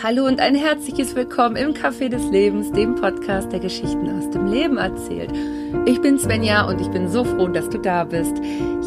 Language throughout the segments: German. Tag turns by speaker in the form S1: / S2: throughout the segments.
S1: Hallo und ein herzliches Willkommen im Café des Lebens, dem Podcast, der Geschichten aus dem Leben erzählt. Ich bin Svenja und ich bin so froh, dass du da bist.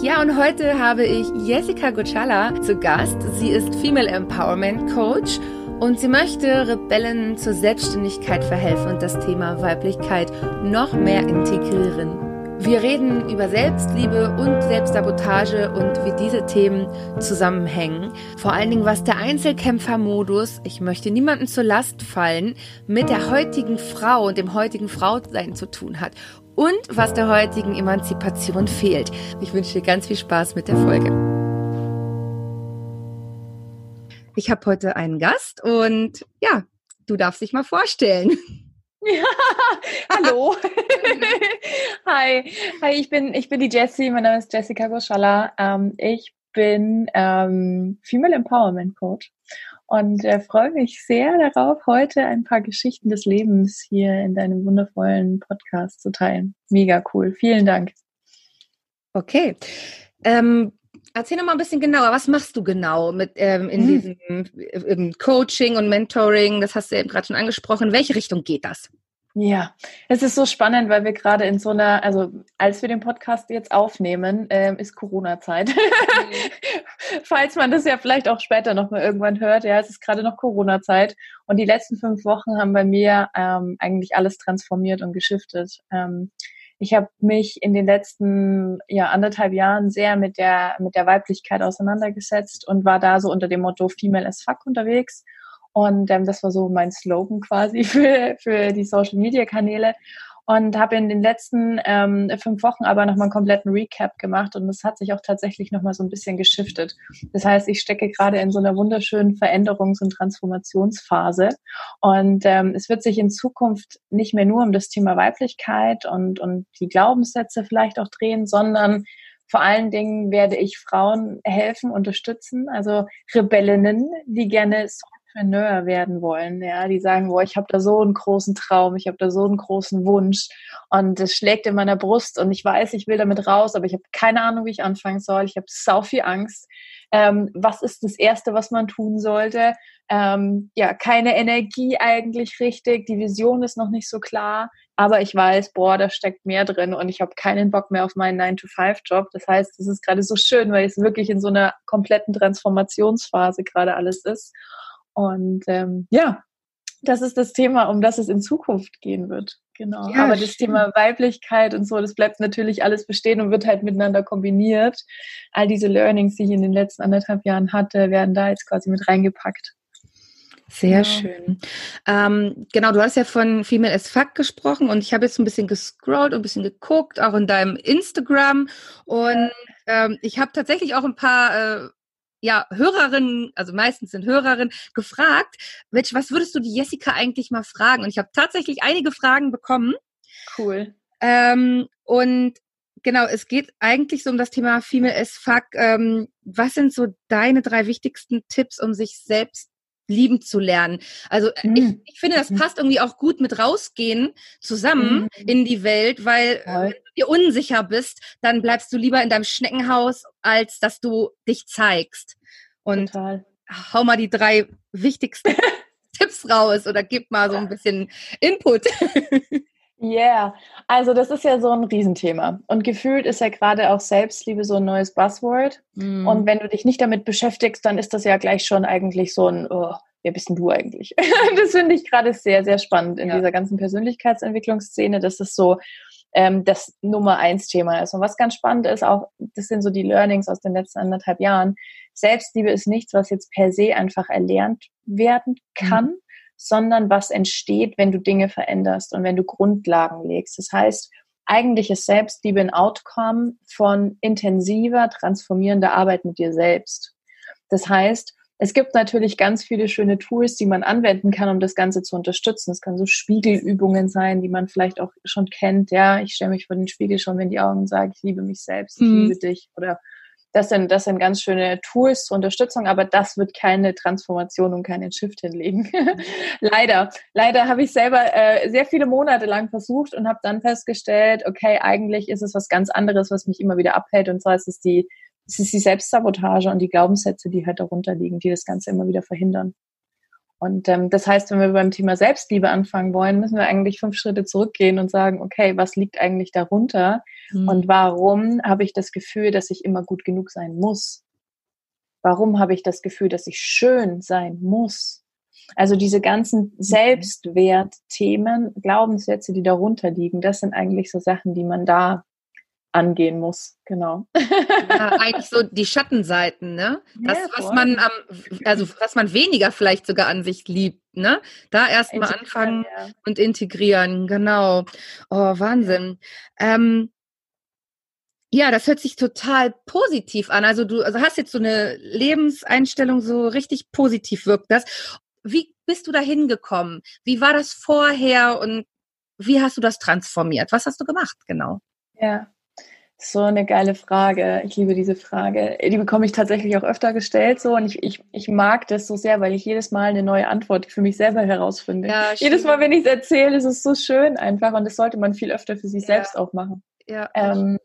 S1: Ja, und heute habe ich Jessica Gocciala zu Gast. Sie ist Female Empowerment Coach und sie möchte Rebellen zur Selbstständigkeit verhelfen und das Thema Weiblichkeit noch mehr integrieren. Wir reden über Selbstliebe und Selbstsabotage und wie diese Themen zusammenhängen. Vor allen Dingen, was der Einzelkämpfermodus, ich möchte niemandem zur Last fallen, mit der heutigen Frau und dem heutigen Frausein zu tun hat. Und was der heutigen Emanzipation fehlt. Ich wünsche dir ganz viel Spaß mit der Folge. Ich habe heute einen Gast und ja, du darfst dich mal vorstellen.
S2: Ja, hallo. Hi. Hi, ich bin, ich bin die Jessie, mein Name ist Jessica Goschalla. Ähm, ich bin ähm, Female Empowerment Coach und äh, freue mich sehr darauf, heute ein paar Geschichten des Lebens hier in deinem wundervollen Podcast zu teilen. Mega cool. Vielen Dank.
S1: Okay. Ähm, erzähl noch mal ein bisschen genauer, was machst du genau mit ähm, in hm. diesem Coaching und Mentoring? Das hast du eben gerade schon angesprochen. In welche Richtung geht das?
S2: Ja, es ist so spannend, weil wir gerade in so einer, also als wir den Podcast jetzt aufnehmen, ähm, ist Corona-Zeit. Mhm. Falls man das ja vielleicht auch später nochmal irgendwann hört, ja, es ist gerade noch Corona-Zeit. Und die letzten fünf Wochen haben bei mir ähm, eigentlich alles transformiert und geschiftet. Ähm, ich habe mich in den letzten ja, anderthalb Jahren sehr mit der, mit der Weiblichkeit auseinandergesetzt und war da so unter dem Motto Female as Fuck unterwegs. Und ähm, das war so mein Slogan quasi für, für die Social-Media-Kanäle und habe in den letzten ähm, fünf Wochen aber nochmal einen kompletten Recap gemacht und das hat sich auch tatsächlich nochmal so ein bisschen geschiftet. Das heißt, ich stecke gerade in so einer wunderschönen Veränderungs- und Transformationsphase und ähm, es wird sich in Zukunft nicht mehr nur um das Thema Weiblichkeit und, und die Glaubenssätze vielleicht auch drehen, sondern vor allen Dingen werde ich Frauen helfen, unterstützen, also Rebellinnen, die gerne Entrepreneur werden wollen, ja, die sagen, boah, ich habe da so einen großen Traum, ich habe da so einen großen Wunsch und es schlägt in meiner Brust und ich weiß, ich will damit raus, aber ich habe keine Ahnung, wie ich anfangen soll. Ich habe sau viel Angst. Ähm, was ist das Erste, was man tun sollte? Ähm, ja, keine Energie eigentlich richtig, die Vision ist noch nicht so klar, aber ich weiß, boah, da steckt mehr drin und ich habe keinen Bock mehr auf meinen 9-to-5-Job. Das heißt, es ist gerade so schön, weil es wirklich in so einer kompletten Transformationsphase gerade alles ist. Und ähm, ja, das ist das Thema, um das es in Zukunft gehen wird. Genau. Ja, Aber das Thema Weiblichkeit und so, das bleibt natürlich alles bestehen und wird halt miteinander kombiniert. All diese Learnings, die ich in den letzten anderthalb Jahren hatte, werden da jetzt quasi mit reingepackt.
S1: Sehr genau. schön. Ähm, genau, du hast ja von Female as Fuck gesprochen und ich habe jetzt ein bisschen gescrollt und ein bisschen geguckt, auch in deinem Instagram. Und ähm, ich habe tatsächlich auch ein paar äh, ja, Hörerinnen, also meistens sind Hörerinnen, gefragt, Mensch, was würdest du die Jessica eigentlich mal fragen? Und ich habe tatsächlich einige Fragen bekommen.
S2: Cool.
S1: Ähm, und genau, es geht eigentlich so um das Thema Female as Fuck. Ähm, was sind so deine drei wichtigsten Tipps, um sich selbst lieben zu lernen. Also mhm. ich, ich, finde, das mhm. passt irgendwie auch gut mit rausgehen zusammen mhm. in die Welt, weil ja. wenn du dir unsicher bist, dann bleibst du lieber in deinem Schneckenhaus, als dass du dich zeigst. Und Total. hau mal die drei wichtigsten Tipps raus oder gib mal so ein bisschen Input.
S2: Yeah, also das ist ja so ein Riesenthema. Und gefühlt ist ja gerade auch Selbstliebe so ein neues Buzzword. Mm. Und wenn du dich nicht damit beschäftigst, dann ist das ja gleich schon eigentlich so ein, oh, wer bist denn du eigentlich? das finde ich gerade sehr, sehr spannend in ja. dieser ganzen Persönlichkeitsentwicklungsszene. Das ist so ähm, das Nummer eins Thema ist. Und was ganz spannend ist, auch, das sind so die Learnings aus den letzten anderthalb Jahren. Selbstliebe ist nichts, was jetzt per se einfach erlernt werden kann. Mhm sondern was entsteht, wenn du Dinge veränderst und wenn du Grundlagen legst. Das heißt, eigentlich ist Selbstliebe ein Outcome von intensiver, transformierender Arbeit mit dir selbst. Das heißt, es gibt natürlich ganz viele schöne Tools, die man anwenden kann, um das Ganze zu unterstützen. Es kann so Spiegelübungen sein, die man vielleicht auch schon kennt. Ja, ich stelle mich vor den Spiegel schon in die Augen und sage, ich liebe mich selbst, ich mhm. liebe dich. Oder das sind, das sind ganz schöne Tools zur Unterstützung, aber das wird keine Transformation und keinen Shift hinlegen. leider. Leider habe ich selber äh, sehr viele Monate lang versucht und habe dann festgestellt, okay, eigentlich ist es was ganz anderes, was mich immer wieder abhält. Und zwar ist es die, es ist die Selbstsabotage und die Glaubenssätze, die halt darunter liegen, die das Ganze immer wieder verhindern. Und ähm, das heißt, wenn wir beim Thema Selbstliebe anfangen wollen, müssen wir eigentlich fünf Schritte zurückgehen und sagen, okay, was liegt eigentlich darunter? Mhm. Und warum habe ich das Gefühl, dass ich immer gut genug sein muss? Warum habe ich das Gefühl, dass ich schön sein muss? Also diese ganzen mhm. Selbstwertthemen, Glaubenssätze, die darunter liegen, das sind eigentlich so Sachen, die man da angehen muss, genau.
S1: Ja, eigentlich so die Schattenseiten, ne? Das, ja, was man am, also was man weniger vielleicht sogar an sich liebt, ne? Da erstmal anfangen ja. und integrieren, genau. Oh, Wahnsinn. Ähm, ja, das hört sich total positiv an. Also du also hast jetzt so eine Lebenseinstellung, so richtig positiv wirkt das. Wie bist du da hingekommen? Wie war das vorher und wie hast du das transformiert? Was hast du gemacht, genau?
S2: Ja, so eine geile Frage. Ich liebe diese Frage. Die bekomme ich tatsächlich auch öfter gestellt so und ich, ich, ich mag das so sehr, weil ich jedes Mal eine neue Antwort für mich selber herausfinde. Ja, jedes Mal, wenn ich es erzähle, ist es so schön einfach und das sollte man viel öfter für sich ja. selbst auch machen. Ja, ähm,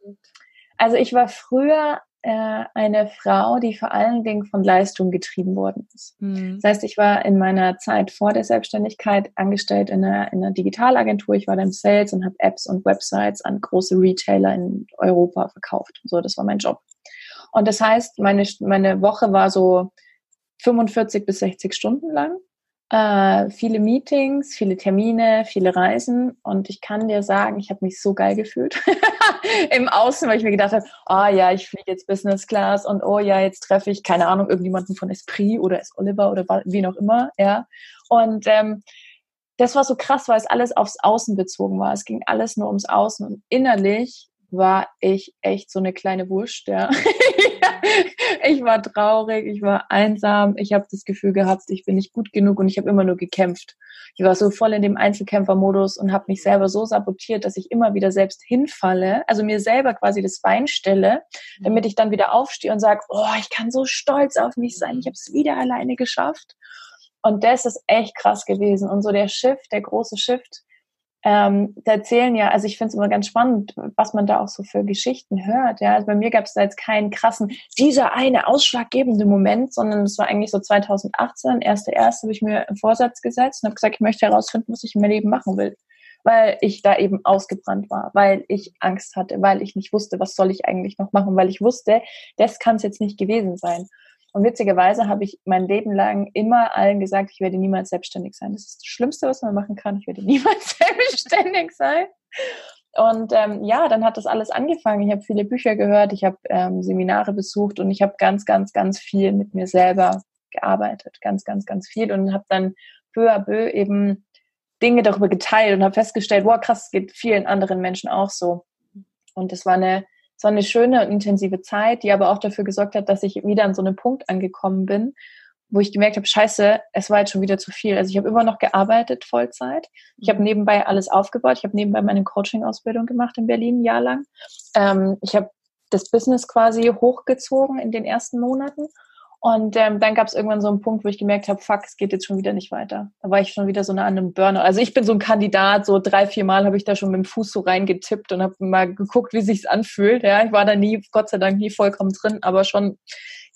S2: also ich war früher äh, eine Frau, die vor allen Dingen von Leistung getrieben worden ist. Mhm. Das heißt, ich war in meiner Zeit vor der Selbstständigkeit angestellt in einer, in einer Digitalagentur. Ich war dann im Sales und habe Apps und Websites an große Retailer in Europa verkauft. So, das war mein Job. Und das heißt, meine, meine Woche war so 45 bis 60 Stunden lang. Äh, viele Meetings, viele Termine, viele Reisen und ich kann dir sagen, ich habe mich so geil gefühlt im Außen, weil ich mir gedacht habe, ah oh, ja, ich fliege jetzt Business Class und oh ja, jetzt treffe ich keine Ahnung irgendjemanden von Esprit oder S Oliver oder wie noch immer, ja und ähm, das war so krass, weil es alles aufs Außen bezogen war. Es ging alles nur ums Außen und innerlich war ich echt so eine kleine Wurst, ja. ich war traurig, ich war einsam, ich habe das Gefühl gehabt, ich bin nicht gut genug und ich habe immer nur gekämpft. Ich war so voll in dem Einzelkämpfermodus und habe mich selber so sabotiert, dass ich immer wieder selbst hinfalle, also mir selber quasi das Bein stelle, damit ich dann wieder aufstehe und sage, oh, ich kann so stolz auf mich sein, ich habe es wieder alleine geschafft. Und das ist echt krass gewesen. Und so der Shift, der große Shift, ähm, da erzählen ja, also ich finde es immer ganz spannend, was man da auch so für Geschichten hört. Ja, also bei mir gab es da jetzt keinen krassen, dieser eine ausschlaggebende Moment, sondern es war eigentlich so 2018, erste erste, habe ich mir einen Vorsatz gesetzt und habe gesagt, ich möchte herausfinden, was ich in meinem Leben machen will, weil ich da eben ausgebrannt war, weil ich Angst hatte, weil ich nicht wusste, was soll ich eigentlich noch machen, weil ich wusste, das kann es jetzt nicht gewesen sein. Und witzigerweise habe ich mein Leben lang immer allen gesagt, ich werde niemals selbstständig sein. Das ist das Schlimmste, was man machen kann. Ich werde niemals selbstständig sein. Und ähm, ja, dann hat das alles angefangen. Ich habe viele Bücher gehört, ich habe ähm, Seminare besucht und ich habe ganz, ganz, ganz viel mit mir selber gearbeitet. Ganz, ganz, ganz viel und habe dann peu à peu eben Dinge darüber geteilt und habe festgestellt, wow, krass, es geht vielen anderen Menschen auch so. Und das war eine es war eine schöne und intensive Zeit, die aber auch dafür gesorgt hat, dass ich wieder an so einem Punkt angekommen bin, wo ich gemerkt habe, scheiße, es war jetzt schon wieder zu viel. Also ich habe immer noch gearbeitet, Vollzeit. Ich habe mhm. nebenbei alles aufgebaut. Ich habe nebenbei meine Coaching-Ausbildung gemacht in Berlin, ein Jahr lang. Ähm, ich habe das Business quasi hochgezogen in den ersten Monaten und ähm, dann gab es irgendwann so einen Punkt, wo ich gemerkt habe, fuck, es geht jetzt schon wieder nicht weiter. Da war ich schon wieder so nah an einem Burner. Also ich bin so ein Kandidat, so drei, vier Mal habe ich da schon mit dem Fuß so reingetippt und habe mal geguckt, wie sich's anfühlt. Ja, ich war da nie, Gott sei Dank, nie vollkommen drin, aber schon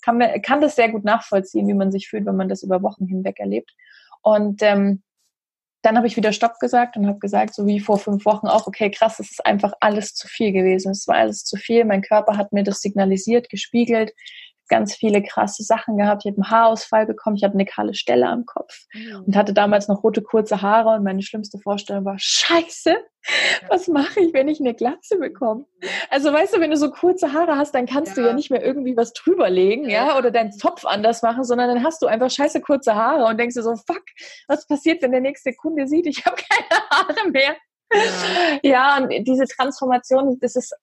S2: kann, man, kann das sehr gut nachvollziehen, wie man sich fühlt, wenn man das über Wochen hinweg erlebt. Und ähm, dann habe ich wieder Stopp gesagt und habe gesagt, so wie vor fünf Wochen auch, okay, krass, es ist einfach alles zu viel gewesen. Es war alles zu viel. Mein Körper hat mir das signalisiert, gespiegelt ganz viele krasse Sachen gehabt. Ich habe einen Haarausfall bekommen, ich hatte eine kahle Stelle am Kopf mhm. und hatte damals noch rote kurze Haare und meine schlimmste Vorstellung war, scheiße, was mache ich, wenn ich eine Glatze bekomme? Also weißt du, wenn du so kurze Haare hast, dann kannst ja. du ja nicht mehr irgendwie was drüberlegen, ja. ja, oder deinen Zopf anders machen, sondern dann hast du einfach scheiße kurze Haare und denkst dir so, fuck, was passiert, wenn der nächste Kunde sieht, ich habe keine Haare mehr. Ja. ja, und diese Transformation, das ist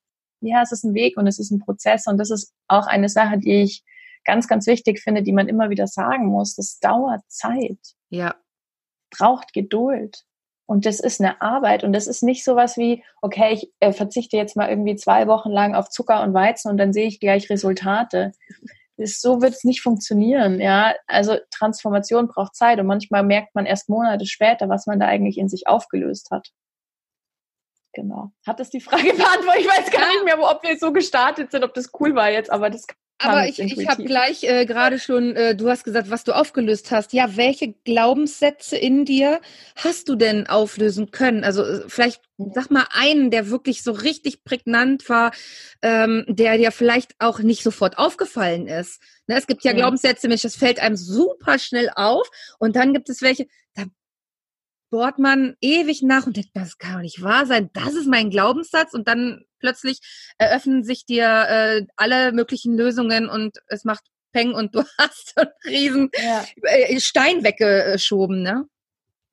S2: ja, es ist ein Weg und es ist ein Prozess und das ist auch eine Sache, die ich ganz, ganz wichtig finde, die man immer wieder sagen muss. Das dauert Zeit.
S1: Ja.
S2: Braucht Geduld. Und das ist eine Arbeit und das ist nicht sowas wie, okay, ich äh, verzichte jetzt mal irgendwie zwei Wochen lang auf Zucker und Weizen und dann sehe ich gleich Resultate. Das, so wird es nicht funktionieren, ja. Also Transformation braucht Zeit und manchmal merkt man erst Monate später, was man da eigentlich in sich aufgelöst hat. Genau. Hat das die Frage beantwortet? Ich weiß gar nicht mehr, ob wir so gestartet sind, ob das cool war jetzt, aber das
S1: Aber ich, ich habe gleich äh, gerade schon, äh, du hast gesagt, was du aufgelöst hast. Ja, welche Glaubenssätze in dir hast du denn auflösen können? Also äh, vielleicht sag mal einen, der wirklich so richtig prägnant war, ähm, der dir vielleicht auch nicht sofort aufgefallen ist. Ne, es gibt ja, ja. Glaubenssätze, Mensch, das fällt einem super schnell auf. Und dann gibt es welche, bohrt man ewig nach und denkt, das kann doch nicht wahr sein. Das ist mein Glaubenssatz. Und dann plötzlich eröffnen sich dir äh, alle möglichen Lösungen und es macht Peng und du hast einen riesen ja. Stein weggeschoben, ne?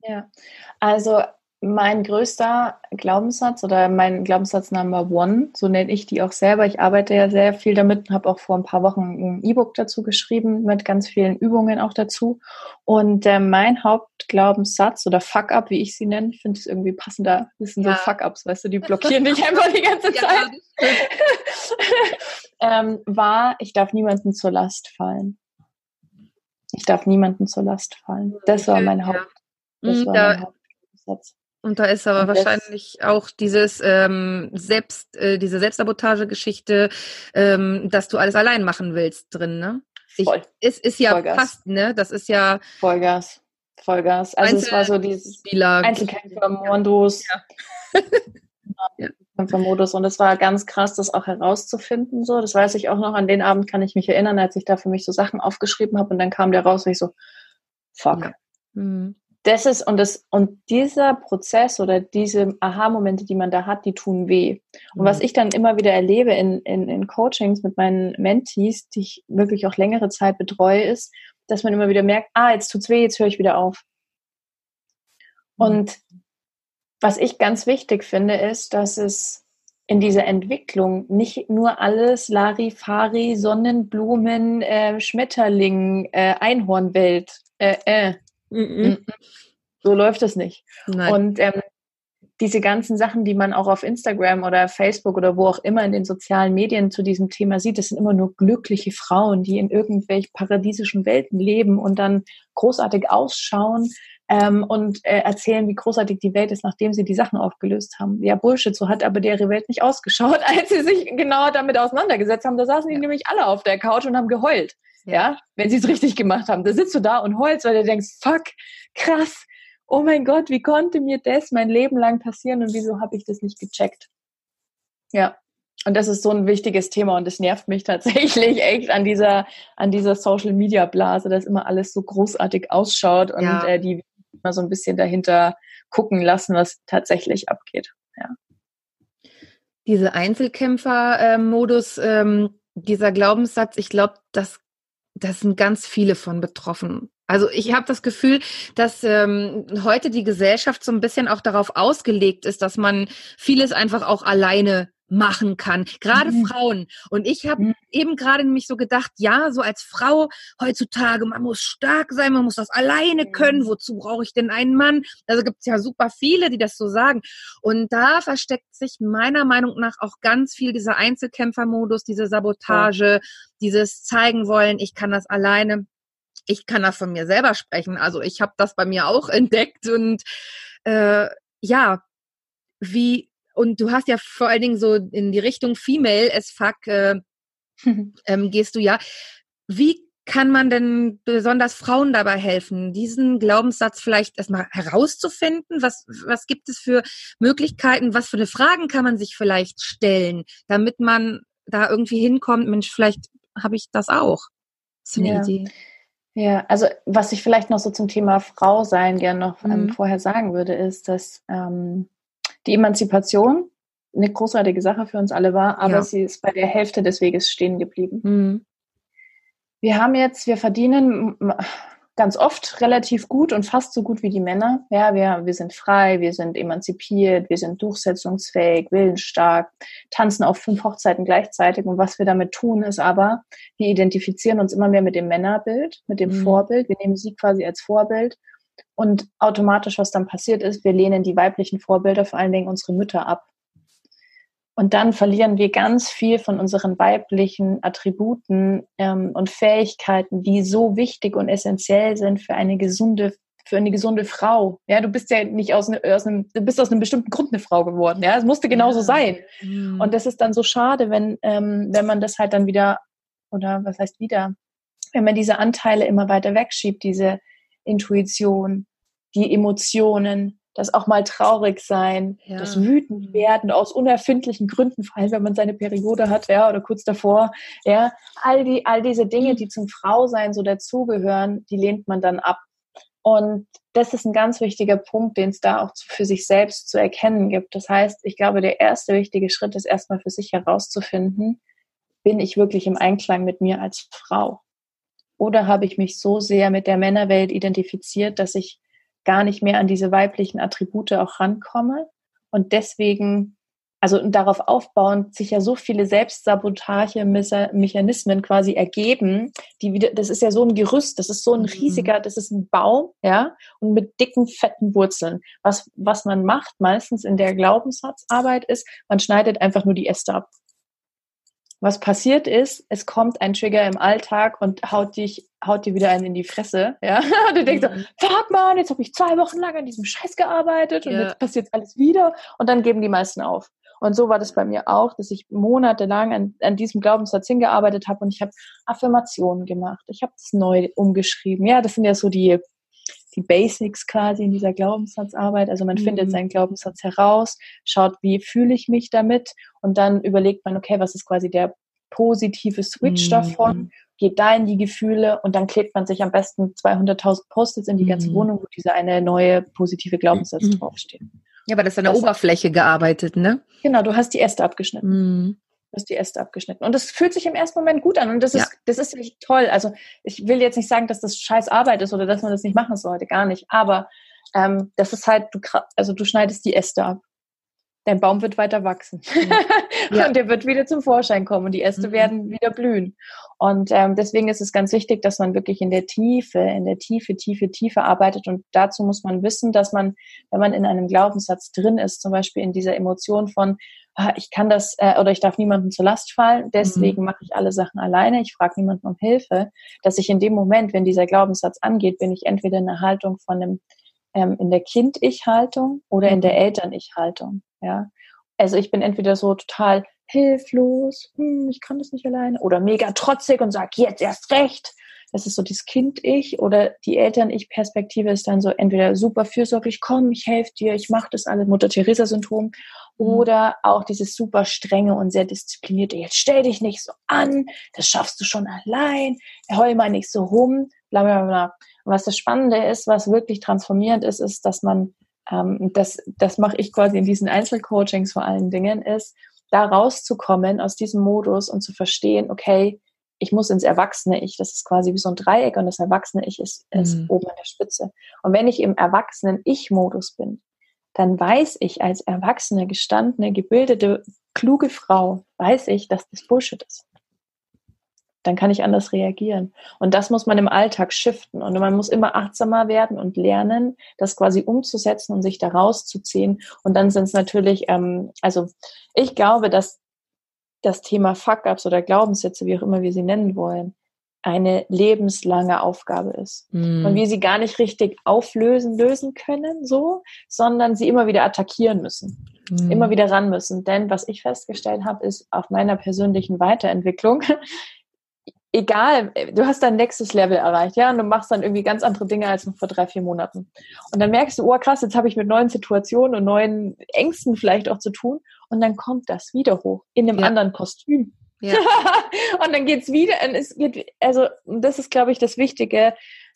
S2: Ja, also mein größter Glaubenssatz oder mein Glaubenssatz Number One, so nenne ich die auch selber. Ich arbeite ja sehr viel damit und habe auch vor ein paar Wochen ein E-Book dazu geschrieben mit ganz vielen Übungen auch dazu. Und äh, mein Hauptglaubenssatz oder Fuck-up, wie ich sie nenne, ich finde es irgendwie passender, das sind ja. so Fuck-ups, weißt du, die blockieren dich einfach die ganze Zeit, ja, ähm, war, ich darf niemanden zur Last fallen. Ich darf niemanden zur Last fallen. Das war mein Haupt. Das
S1: mhm, war mein Hauptglaubenssatz. Und da ist aber wahrscheinlich auch dieses ähm, Selbst, äh, diese Selbstsabotage-Geschichte, ähm, dass du alles allein machen willst drin, ne? Ich, Voll. Es ist ja Vollgas. fast, ne? Das ist ja
S2: Vollgas. Vollgas. Also Einzel es war so dieses Einzelkämpfer-Modus. Ja. ja. Kämpfermodus und es war ganz krass, das auch herauszufinden. So, das weiß ich auch noch. An den Abend kann ich mich erinnern, als ich da für mich so Sachen aufgeschrieben habe und dann kam der raus, und ich so, fuck. Ja. Mhm das ist und das und dieser Prozess oder diese Aha-Momente, die man da hat, die tun weh. Und mhm. was ich dann immer wieder erlebe in, in, in Coachings mit meinen Mentees, die ich wirklich auch längere Zeit betreue, ist, dass man immer wieder merkt, ah, jetzt tut's weh, jetzt höre ich wieder auf. Mhm. Und was ich ganz wichtig finde, ist, dass es in dieser Entwicklung nicht nur alles Larifari, Sonnenblumen, äh, Schmetterling, äh, Einhornwelt, äh, äh, Mhm. So läuft es nicht. Nein. Und ähm, diese ganzen Sachen, die man auch auf Instagram oder Facebook oder wo auch immer in den sozialen Medien zu diesem Thema sieht, das sind immer nur glückliche Frauen, die in irgendwelchen paradiesischen Welten leben und dann großartig ausschauen ähm, und äh, erzählen, wie großartig die Welt ist, nachdem sie die Sachen aufgelöst haben. Ja, Bullshit, so hat aber deren Welt nicht ausgeschaut, als sie sich genau damit auseinandergesetzt haben. Da saßen die nämlich alle auf der Couch und haben geheult ja, wenn sie es richtig gemacht haben. Da sitzt du da und heulst, weil du denkst, fuck, krass, oh mein Gott, wie konnte mir das mein Leben lang passieren und wieso habe ich das nicht gecheckt? Ja. Und das ist so ein wichtiges Thema und es nervt mich tatsächlich echt an dieser, an dieser Social Media Blase, dass immer alles so großartig ausschaut und ja. äh, die mal so ein bisschen dahinter gucken lassen, was tatsächlich abgeht. Ja.
S1: Diese Einzelkämpfer-Modus, ähm, dieser Glaubenssatz, ich glaube, das das sind ganz viele von betroffen. Also ich habe das Gefühl, dass ähm, heute die Gesellschaft so ein bisschen auch darauf ausgelegt ist, dass man vieles einfach auch alleine machen kann. Gerade mhm. Frauen. Und ich habe mhm. eben gerade nämlich so gedacht, ja, so als Frau heutzutage, man muss stark sein, man muss das alleine können. Wozu brauche ich denn einen Mann? Also gibt es ja super viele, die das so sagen. Und da versteckt sich meiner Meinung nach auch ganz viel dieser Einzelkämpfermodus, diese Sabotage, ja. dieses zeigen wollen, ich kann das alleine. Ich kann das von mir selber sprechen. Also ich habe das bei mir auch entdeckt und äh, ja, wie und du hast ja vor allen Dingen so in die Richtung Female as fuck äh, ähm, gehst du ja. Wie kann man denn besonders Frauen dabei helfen, diesen Glaubenssatz vielleicht erstmal herauszufinden? Was, was gibt es für Möglichkeiten? Was für eine Fragen kann man sich vielleicht stellen, damit man da irgendwie hinkommt? Mensch, vielleicht habe ich das auch. Das eine
S2: ja. Idee. Ja, also was ich vielleicht noch so zum Thema Frau sein gerne noch ähm, mhm. vorher sagen würde, ist, dass ähm, die Emanzipation eine großartige Sache für uns alle war, aber ja. sie ist bei der Hälfte des Weges stehen geblieben. Mhm. Wir haben jetzt, wir verdienen ganz oft relativ gut und fast so gut wie die Männer. Ja, wir, wir sind frei, wir sind emanzipiert, wir sind durchsetzungsfähig, willensstark, tanzen auf fünf Hochzeiten gleichzeitig. Und was wir damit tun, ist aber, wir identifizieren uns immer mehr mit dem Männerbild, mit dem mhm. Vorbild. Wir nehmen sie quasi als Vorbild und automatisch, was dann passiert ist, wir lehnen die weiblichen Vorbilder, vor allen Dingen unsere Mütter, ab. Und dann verlieren wir ganz viel von unseren weiblichen Attributen ähm, und Fähigkeiten, die so wichtig und essentiell sind für eine gesunde für eine gesunde Frau. Ja, du bist ja nicht aus, ne, aus einem, du bist aus einem bestimmten Grund eine Frau geworden. Ja, es musste genauso sein. Mhm. Und das ist dann so schade, wenn, ähm, wenn man das halt dann wieder oder was heißt wieder, wenn man diese Anteile immer weiter wegschiebt, diese Intuition, die Emotionen, das auch mal traurig sein, ja. das wütend werden aus unerfindlichen Gründen, vor allem wenn man seine Periode hat, ja, oder kurz davor, ja, all die, all diese Dinge, die zum Frausein so dazugehören, die lehnt man dann ab. Und das ist ein ganz wichtiger Punkt, den es da auch für sich selbst zu erkennen gibt. Das heißt, ich glaube, der erste wichtige Schritt ist erstmal für sich herauszufinden, bin ich wirklich im Einklang mit mir als Frau? Oder habe ich mich so sehr mit der Männerwelt identifiziert, dass ich gar nicht mehr an diese weiblichen Attribute auch rankomme und deswegen, also darauf aufbauend, sich ja so viele Selbstsabotage-Mechanismen quasi ergeben, die wieder, das ist ja so ein Gerüst, das ist so ein mhm. riesiger, das ist ein Baum, ja, und mit dicken, fetten Wurzeln. Was, was man macht meistens in der Glaubenssatzarbeit ist, man schneidet einfach nur die Äste ab was passiert ist, es kommt ein Trigger im Alltag und haut dich, haut dir wieder einen in die Fresse, ja. Und du denkst mhm. so, fuck man, jetzt habe ich zwei Wochen lang an diesem Scheiß gearbeitet und ja. jetzt passiert alles wieder und dann geben die meisten auf. Und so war das bei mir auch, dass ich monatelang an, an diesem Glaubenssatz hingearbeitet habe und ich habe Affirmationen gemacht. Ich habe das neu umgeschrieben. Ja, das sind ja so die die Basics quasi in dieser Glaubenssatzarbeit. Also man mhm. findet seinen Glaubenssatz heraus, schaut, wie fühle ich mich damit und dann überlegt man, okay, was ist quasi der positive Switch mhm. davon, geht da in die Gefühle und dann klebt man sich am besten 200.000 Post-its in die ganze mhm. Wohnung, wo dieser eine neue positive Glaubenssatz mhm. draufsteht.
S1: Ja, aber das ist an der das Oberfläche gearbeitet, ne?
S2: Genau, du hast die Äste abgeschnitten. Mhm hast die Äste abgeschnitten. Und das fühlt sich im ersten Moment gut an. Und das ist, das ist wirklich toll. Also ich will jetzt nicht sagen, dass das scheiß Arbeit ist oder dass man das nicht machen sollte, gar nicht. Aber ähm, das ist halt, du, also du schneidest die Äste ab. Dein Baum wird weiter wachsen. Ja. und der wird wieder zum Vorschein kommen und die Äste mhm. werden wieder blühen. Und ähm, deswegen ist es ganz wichtig, dass man wirklich in der Tiefe, in der Tiefe, Tiefe, Tiefe arbeitet. Und dazu muss man wissen, dass man, wenn man in einem Glaubenssatz drin ist, zum Beispiel in dieser Emotion von, ich kann das äh, oder ich darf niemandem zur Last fallen, deswegen mhm. mache ich alle Sachen alleine, ich frage niemanden um Hilfe, dass ich in dem Moment, wenn dieser Glaubenssatz angeht, bin ich entweder in der Haltung von einem, ähm, in der Kind-Ich-Haltung oder in der mhm. Eltern-Ich-Haltung. Ja? Also ich bin entweder so total hilflos, hm, ich kann das nicht alleine, oder mega trotzig und sag jetzt erst recht. Das ist so das Kind-Ich oder die Eltern-Ich-Perspektive ist dann so entweder super fürsorglich, komm, ich helfe dir, ich mache das alles, Mutter-Theresa-Syndrom. Oder auch dieses super strenge und sehr disziplinierte, jetzt stell dich nicht so an, das schaffst du schon allein, heul mal nicht so rum, bla bla bla. Und was das Spannende ist, was wirklich transformierend ist, ist, dass man, ähm, das, das mache ich quasi in diesen Einzelcoachings vor allen Dingen, ist, da rauszukommen aus diesem Modus und zu verstehen, okay, ich muss ins Erwachsene Ich, das ist quasi wie so ein Dreieck und das Erwachsene Ich ist, ist mhm. oben an der Spitze. Und wenn ich im Erwachsenen Ich-Modus bin, dann weiß ich als erwachsene, gestandene, gebildete, kluge Frau, weiß ich, dass das Bullshit ist. Dann kann ich anders reagieren. Und das muss man im Alltag shiften. Und man muss immer achtsamer werden und lernen, das quasi umzusetzen und sich da rauszuziehen. Und dann sind es natürlich, ähm, also ich glaube, dass das Thema Fuck-ups oder Glaubenssätze, wie auch immer wir sie nennen wollen, eine lebenslange Aufgabe ist. Mm. Und wir sie gar nicht richtig auflösen, lösen können, so, sondern sie immer wieder attackieren müssen. Mm. Immer wieder ran müssen. Denn was ich festgestellt habe, ist auf meiner persönlichen Weiterentwicklung, egal, du hast dein nächstes Level erreicht, ja, und du machst dann irgendwie ganz andere Dinge als noch vor drei, vier Monaten. Und dann merkst du, oh krass, jetzt habe ich mit neuen Situationen und neuen Ängsten vielleicht auch zu tun. Und dann kommt das wieder hoch in einem ja. anderen Kostüm. Ja. und dann geht's wieder, und es geht, also das ist, glaube ich, das Wichtige,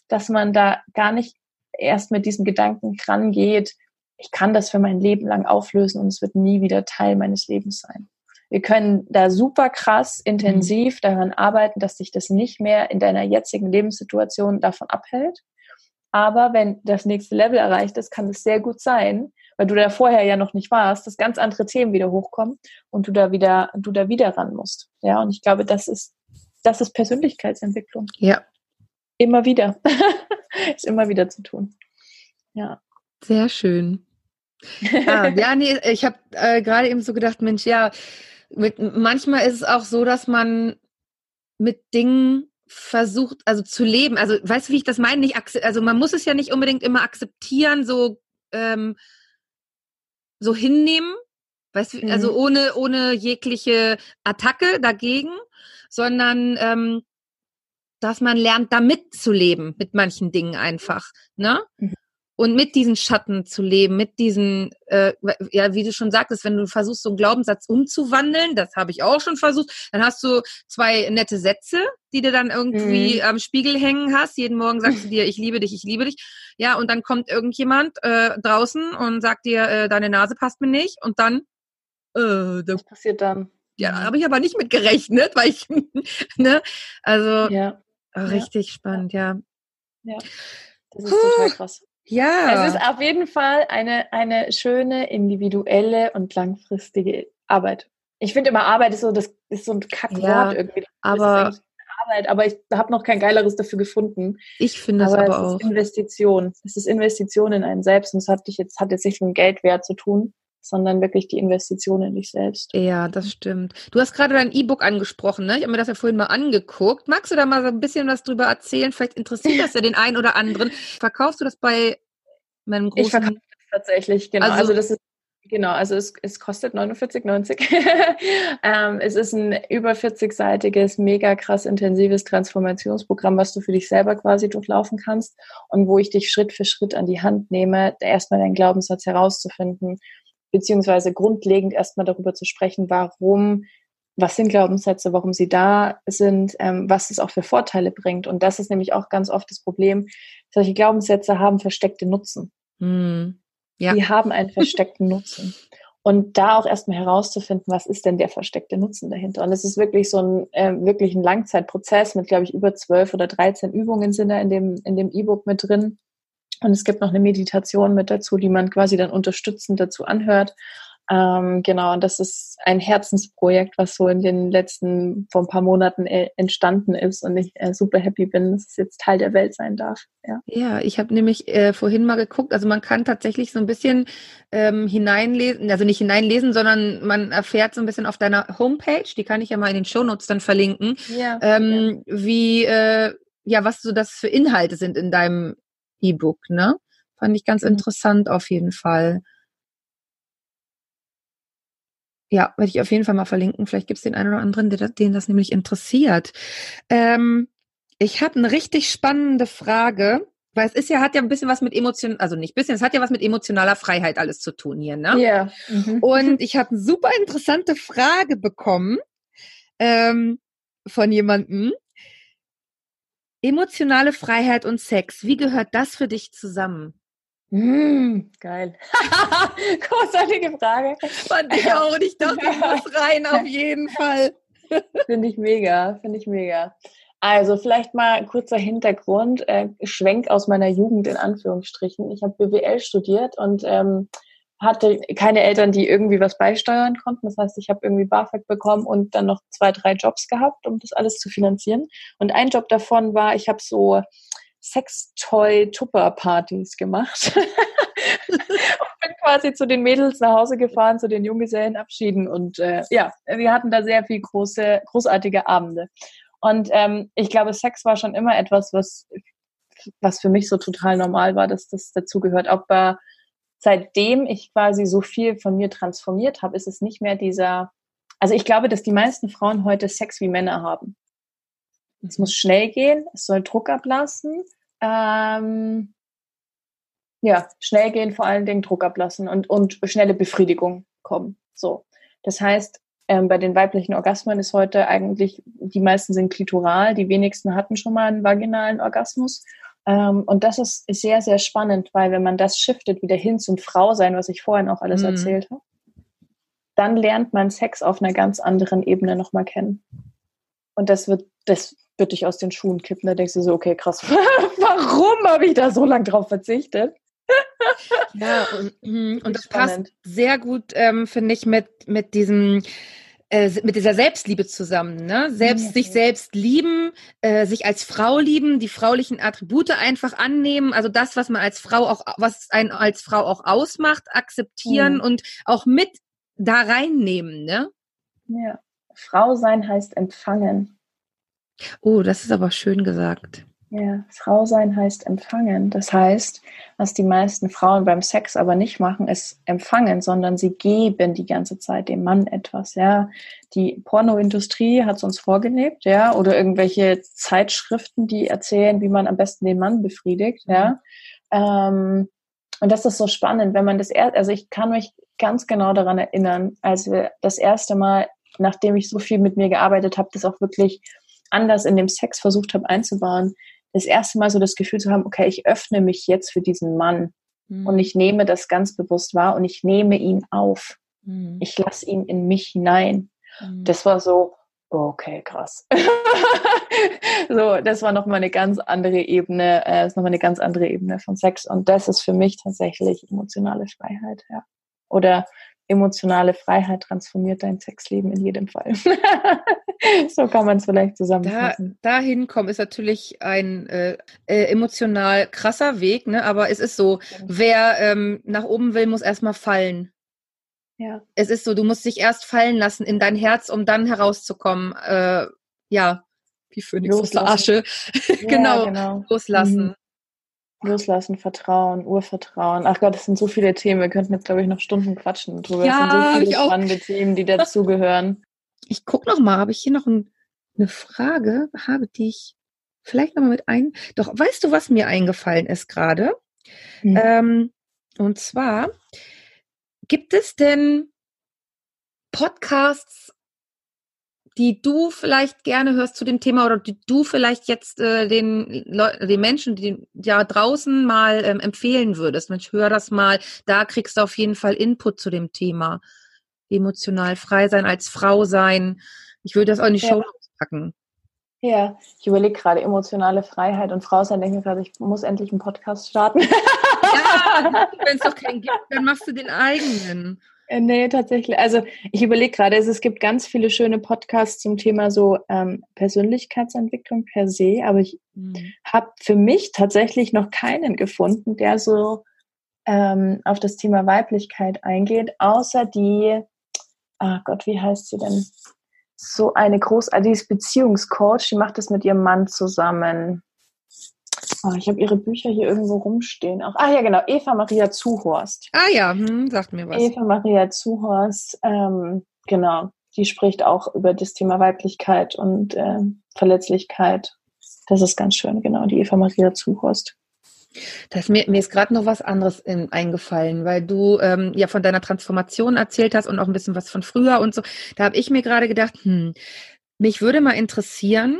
S2: dass man da gar nicht erst mit diesem Gedanken rangeht, ich kann das für mein Leben lang auflösen und es wird nie wieder Teil meines Lebens sein. Wir können da super krass intensiv mhm. daran arbeiten, dass sich das nicht mehr in deiner jetzigen Lebenssituation davon abhält. Aber wenn das nächste Level erreicht ist, kann es sehr gut sein, weil du da vorher ja noch nicht warst, dass ganz andere Themen wieder hochkommen und du da wieder, du da wieder ran musst. Ja, und ich glaube, das ist, das ist Persönlichkeitsentwicklung.
S1: Ja.
S2: Immer wieder. ist immer wieder zu tun. Ja.
S1: Sehr schön. ah, ja, nee, ich habe äh, gerade eben so gedacht, Mensch, ja, mit, manchmal ist es auch so, dass man mit Dingen versucht, also zu leben. Also, weißt du, wie ich das meine? Nicht, also man muss es ja nicht unbedingt immer akzeptieren, so ähm, so hinnehmen, weißt du, also mhm. also ohne, ohne jegliche Attacke dagegen. sondern ähm, dass man lernt, damit zu leben, mit manchen Dingen einfach. Ne? Mhm und mit diesen Schatten zu leben, mit diesen, äh, ja, wie du schon sagtest, wenn du versuchst, so einen Glaubenssatz umzuwandeln, das habe ich auch schon versucht, dann hast du zwei nette Sätze, die du dann irgendwie mhm. am Spiegel hängen hast. Jeden Morgen sagst du dir, ich liebe dich, ich liebe dich. Ja, und dann kommt irgendjemand äh, draußen und sagt dir, äh, deine Nase passt mir nicht. Und dann,
S2: äh, das passiert dann.
S1: Ja, habe ich aber nicht mit gerechnet, weil ich, ne, also ja. richtig ja. spannend, ja.
S2: Ja. Das ist total krass. Ja. Es ist auf jeden Fall eine, eine schöne, individuelle und langfristige Arbeit. Ich finde immer, Arbeit ist so, das ist so ein Kackwort ja, irgendwie.
S1: Aber
S2: Arbeit, aber ich habe noch kein geileres dafür gefunden.
S1: Ich finde es aber, aber auch.
S2: Investition. Es ist Investition in einen selbst und es hat dich jetzt, hat jetzt nicht mit dem Geldwert zu tun, sondern wirklich die Investition in dich selbst.
S1: Ja, das stimmt. Du hast gerade dein E-Book angesprochen, ne? Ich habe mir das ja vorhin mal angeguckt. Magst du da mal so ein bisschen was drüber erzählen? Vielleicht interessiert das ja den einen oder anderen. Verkaufst du das bei meinem großen...
S2: Ich verkaufe das tatsächlich, genau. Also, also das ist Genau, also es, es kostet 49,90. ähm, es ist ein über 40-seitiges, mega krass intensives Transformationsprogramm, was du für dich selber quasi durchlaufen kannst und wo ich dich Schritt für Schritt an die Hand nehme, erstmal deinen Glaubenssatz herauszufinden beziehungsweise grundlegend erstmal darüber zu sprechen, warum, was sind Glaubenssätze, warum sie da sind, ähm, was es auch für Vorteile bringt. Und das ist nämlich auch ganz oft das Problem. Solche Glaubenssätze haben versteckte Nutzen. Mm, ja. Die haben einen versteckten Nutzen. Und da auch erstmal herauszufinden, was ist denn der versteckte Nutzen dahinter? Und es ist wirklich so ein, äh, wirklich ein Langzeitprozess mit, glaube ich, über zwölf oder dreizehn Übungen sind da in dem, in dem E-Book mit drin. Und es gibt noch eine Meditation mit dazu, die man quasi dann unterstützend dazu anhört. Ähm, genau, und das ist ein Herzensprojekt, was so in den letzten, vor ein paar Monaten äh, entstanden ist und ich äh, super happy bin, dass es jetzt Teil der Welt sein darf.
S1: Ja, ja ich habe nämlich äh, vorhin mal geguckt, also man kann tatsächlich so ein bisschen ähm, hineinlesen, also nicht hineinlesen, sondern man erfährt so ein bisschen auf deiner Homepage, die kann ich ja mal in den Shownotes dann verlinken, ja, ähm, ja. wie, äh, ja, was so das für Inhalte sind in deinem E-Book, ne? Fand ich ganz mhm. interessant auf jeden Fall. Ja, werde ich auf jeden Fall mal verlinken. Vielleicht gibt es den einen oder anderen, der, den das nämlich interessiert. Ähm, ich habe eine richtig spannende Frage, weil es ist ja, hat ja ein bisschen was mit Emotionen, also nicht bisschen, es hat ja was mit emotionaler Freiheit alles zu tun hier, ne?
S2: Ja. Mhm.
S1: Und ich habe eine super interessante Frage bekommen ähm, von jemandem, Emotionale Freiheit und Sex, wie gehört das für dich zusammen?
S2: Mm, geil. Großartige Frage.
S1: Fand ich auch. Und ich dachte, ich muss rein auf jeden Fall.
S2: Finde ich mega, finde ich mega. Also vielleicht mal kurzer Hintergrund, äh, Schwenk aus meiner Jugend in Anführungsstrichen. Ich habe BWL studiert und ähm, hatte keine Eltern, die irgendwie was beisteuern konnten. Das heißt, ich habe irgendwie BAföG bekommen und dann noch zwei, drei Jobs gehabt, um das alles zu finanzieren. Und ein Job davon war, ich habe so Sextoy-Tupper-Partys gemacht. und bin quasi zu den Mädels nach Hause gefahren, zu den Junggesellenabschieden. Und äh, ja, wir hatten da sehr viel große, großartige Abende. Und ähm, ich glaube, Sex war schon immer etwas, was, was für mich so total normal war, dass das dazugehört. Auch bei seitdem ich quasi so viel von mir transformiert habe, ist es nicht mehr dieser, also ich glaube, dass die meisten Frauen heute Sex wie Männer haben. Es muss schnell gehen, es soll Druck ablassen. Ähm, ja, schnell gehen, vor allen Dingen Druck ablassen und, und schnelle Befriedigung kommen. So. Das heißt, ähm, bei den weiblichen Orgasmen ist heute eigentlich, die meisten sind klitoral, die wenigsten hatten schon mal einen vaginalen Orgasmus. Ähm, und das ist sehr, sehr spannend, weil wenn man das shiftet, wieder hin zum Frausein, was ich vorhin auch alles mhm. erzählt habe, dann lernt man Sex auf einer ganz anderen Ebene nochmal kennen. Und das wird, das wird dich aus den Schuhen kippen. Da denkst du so, okay, krass, warum habe ich da so lange drauf verzichtet?
S1: ja, und, mhm, und das passt sehr gut, ähm, finde ich, mit, mit diesem äh, mit dieser Selbstliebe zusammen, ne? Selbst ja. sich selbst lieben, äh, sich als Frau lieben, die fraulichen Attribute einfach annehmen, also das, was man als Frau auch, was einen als Frau auch ausmacht, akzeptieren mhm. und auch mit da reinnehmen, ne?
S2: Ja. Frau sein heißt empfangen.
S1: Oh, das ist aber schön gesagt.
S2: Ja, Frau sein heißt empfangen. Das heißt, was die meisten Frauen beim Sex aber nicht machen, ist empfangen, sondern sie geben die ganze Zeit dem Mann etwas. Ja, die Pornoindustrie hat es uns vorgelebt, ja, oder irgendwelche Zeitschriften, die erzählen, wie man am besten den Mann befriedigt, ja. Ähm, und das ist so spannend, wenn man das erst, also ich kann mich ganz genau daran erinnern, als wir das erste Mal, nachdem ich so viel mit mir gearbeitet habe, das auch wirklich anders in dem Sex versucht habe einzubauen, das erste Mal so das Gefühl zu haben, okay, ich öffne mich jetzt für diesen Mann mhm. und ich nehme das ganz bewusst wahr und ich nehme ihn auf. Mhm. Ich lasse ihn in mich hinein. Mhm. Das war so, okay, krass. so, das war nochmal eine ganz andere Ebene, äh, ist nochmal eine ganz andere Ebene von Sex und das ist für mich tatsächlich emotionale Freiheit, ja. Oder emotionale Freiheit transformiert dein Sexleben in jedem Fall. so kann man es vielleicht zusammenfassen.
S1: Da, dahin kommen ist natürlich ein äh, äh, emotional krasser Weg, ne? aber es ist so, wer ähm, nach oben will, muss erstmal fallen. Ja. Es ist so, du musst dich erst fallen lassen in dein Herz, um dann herauszukommen. Äh, ja, wie Phönix der Asche. genau, ja, genau, loslassen. Mhm.
S2: Loslassen, Vertrauen, Urvertrauen. Ach Gott, es sind so viele Themen. Wir könnten jetzt, glaube ich, noch Stunden quatschen drüber. Ja, es sind so viele spannende Themen, die dazugehören.
S1: Ich gucke noch mal, habe ich hier noch ein, eine Frage? Habe dich vielleicht noch mal mit ein... Doch, weißt du, was mir eingefallen ist gerade? Hm. Ähm, und zwar, gibt es denn Podcasts die du vielleicht gerne hörst zu dem Thema oder die du vielleicht jetzt äh, den, Leu den Menschen, die ja draußen mal ähm, empfehlen würdest? Mensch, hör das mal, da kriegst du auf jeden Fall Input zu dem Thema. Emotional frei sein, als Frau sein. Ich würde das auch in die ja. Show packen.
S2: Ja, ich überlege gerade emotionale Freiheit und Frau sein, denke ich gerade, ich muss endlich einen Podcast starten.
S1: Ja, wenn es doch keinen gibt, dann machst du den eigenen.
S2: Äh, nee, tatsächlich. Also ich überlege gerade, es gibt ganz viele schöne Podcasts zum Thema so ähm, Persönlichkeitsentwicklung per se, aber ich mhm. habe für mich tatsächlich noch keinen gefunden, der so ähm, auf das Thema Weiblichkeit eingeht, außer die, ah Gott, wie heißt sie denn? So eine großartige Beziehungscoach, die macht das mit ihrem Mann zusammen. Oh, ich habe ihre Bücher hier irgendwo rumstehen. Auch, ah ja, genau, Eva Maria Zuhorst.
S1: Ah ja, hm, sagt mir was.
S2: Eva Maria Zuhorst, ähm, genau, die spricht auch über das Thema Weiblichkeit und äh, Verletzlichkeit. Das ist ganz schön, genau, die Eva Maria Zuhorst.
S1: Das, mir, mir ist gerade noch was anderes in, eingefallen, weil du ähm, ja von deiner Transformation erzählt hast und auch ein bisschen was von früher und so. Da habe ich mir gerade gedacht, hm, mich würde mal interessieren,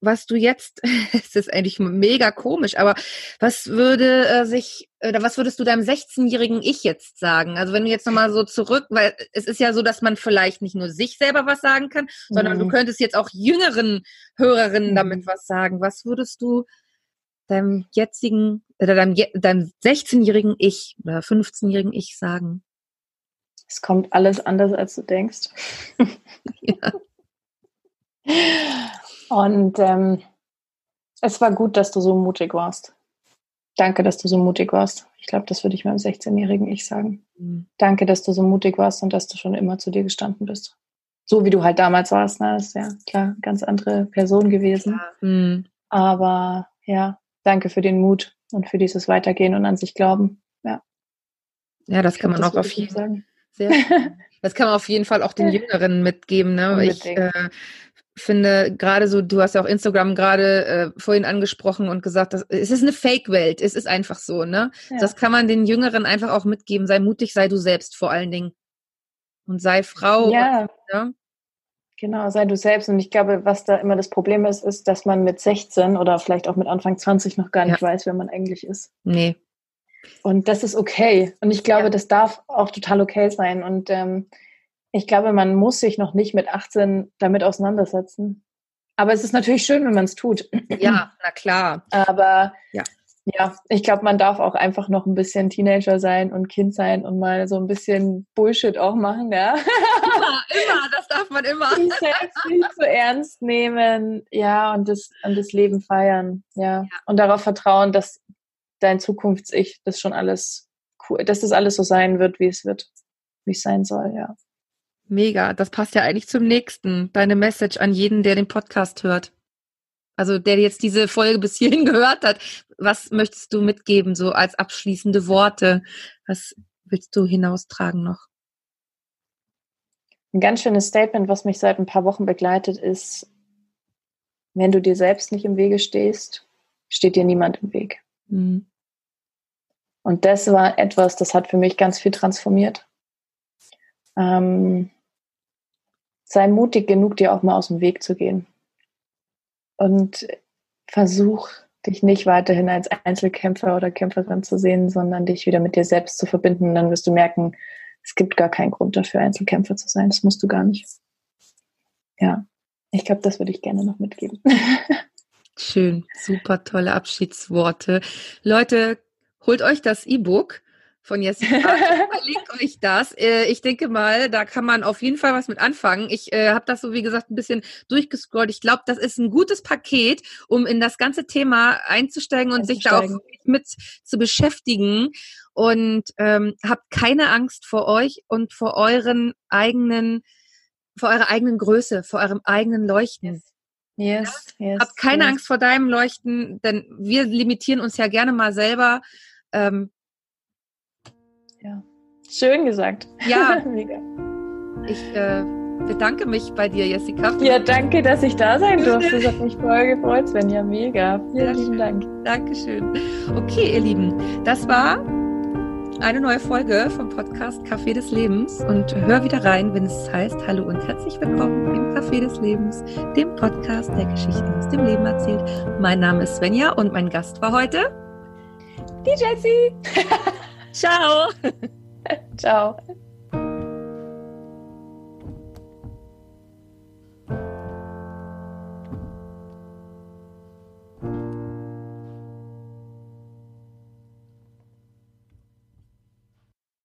S1: was du jetzt, es ist eigentlich mega komisch, aber was würde äh, sich, oder was würdest du deinem 16-jährigen Ich jetzt sagen? Also wenn du jetzt nochmal so zurück, weil es ist ja so, dass man vielleicht nicht nur sich selber was sagen kann, sondern mhm. du könntest jetzt auch jüngeren Hörerinnen mhm. damit was sagen. Was würdest du deinem jetzigen, oder deinem, deinem 16-jährigen Ich oder 15-jährigen Ich sagen?
S2: Es kommt alles anders, als du denkst. ja. Und ähm, es war gut, dass du so mutig warst. Danke, dass du so mutig warst. Ich glaube, das würde ich meinem 16-jährigen Ich sagen. Mhm. Danke, dass du so mutig warst und dass du schon immer zu dir gestanden bist. So wie du halt damals warst, ne? Das ist ja klar, ganz andere Person gewesen. Ja. Mhm. Aber ja, danke für den Mut und für dieses Weitergehen und an sich glauben. Ja.
S1: Ja, das kann man auch auf jeden Fall. Das kann man auf jeden Fall auch den Jüngeren mitgeben. Ne? Ich äh, finde gerade so, du hast ja auch Instagram gerade äh, vorhin angesprochen und gesagt, dass, es ist eine Fake-Welt, es ist einfach so, ne? Ja. Das kann man den Jüngeren einfach auch mitgeben. Sei mutig, sei du selbst vor allen Dingen. Und sei Frau.
S2: Ja. Und, ja? Genau, sei du selbst. Und ich glaube, was da immer das Problem ist, ist, dass man mit 16 oder vielleicht auch mit Anfang 20 noch gar nicht ja. weiß, wer man eigentlich ist.
S1: Nee.
S2: Und das ist okay. Und ich glaube, ja. das darf auch total okay sein. Und ähm, ich glaube, man muss sich noch nicht mit 18 damit auseinandersetzen. Aber es ist natürlich schön, wenn man es tut.
S1: Ja, na klar.
S2: Aber ja, ja ich glaube, man darf auch einfach noch ein bisschen Teenager sein und Kind sein und mal so ein bisschen Bullshit auch machen, ja.
S1: Immer, immer, das darf man immer.
S2: Sich selbst nicht so ernst nehmen, ja, und das, und das Leben feiern, ja. ja. Und darauf vertrauen, dass dein Zukunfts-Ich das schon alles cool, dass das alles so sein wird, wie es wird, wie es sein soll, ja.
S1: Mega, das passt ja eigentlich zum nächsten. Deine Message an jeden, der den Podcast hört. Also der jetzt diese Folge bis hierhin gehört hat, was möchtest du mitgeben, so als abschließende Worte? Was willst du hinaustragen noch?
S2: Ein ganz schönes Statement, was mich seit ein paar Wochen begleitet, ist, wenn du dir selbst nicht im Wege stehst, steht dir niemand im Weg. Mhm. Und das war etwas, das hat für mich ganz viel transformiert. Ähm, sei mutig genug, dir auch mal aus dem Weg zu gehen. Und versuch dich nicht weiterhin als Einzelkämpfer oder Kämpferin zu sehen, sondern dich wieder mit dir selbst zu verbinden. Dann wirst du merken, es gibt gar keinen Grund dafür, Einzelkämpfer zu sein. Das musst du gar nicht. Ja, ich glaube, das würde ich gerne noch mitgeben.
S1: Schön, super tolle Abschiedsworte. Leute, holt euch das E-Book von Jessica. Verlinkt euch das. Äh, ich denke mal, da kann man auf jeden Fall was mit anfangen. Ich äh, habe das so, wie gesagt, ein bisschen durchgescrollt. Ich glaube, das ist ein gutes Paket, um in das ganze Thema einzusteigen und sich da auch mit zu beschäftigen. Und ähm, habt keine Angst vor euch und vor euren eigenen, vor eurer eigenen Größe, vor eurem eigenen Leuchten.
S2: Yes,
S1: ja? yes. Habt keine yes. Angst vor deinem Leuchten, denn wir limitieren uns ja gerne mal selber. Ähm.
S2: Schön gesagt.
S1: Ja. Mega. Ich äh, bedanke mich bei dir, Jessica.
S2: Ja, danke, dass ich da sein durfte. Das hat mich voll gefreut, Svenja. Mega. Vielen lieben Dank.
S1: Dankeschön. Okay, ihr Lieben, das war eine neue Folge vom Podcast Café des Lebens und hör wieder rein, wenn es heißt Hallo und herzlich willkommen im Café des Lebens, dem Podcast, der Geschichten aus dem Leben erzählt. Mein Name ist Svenja und mein Gast war heute
S2: die Jessie.
S1: Ciao.
S2: Ciao.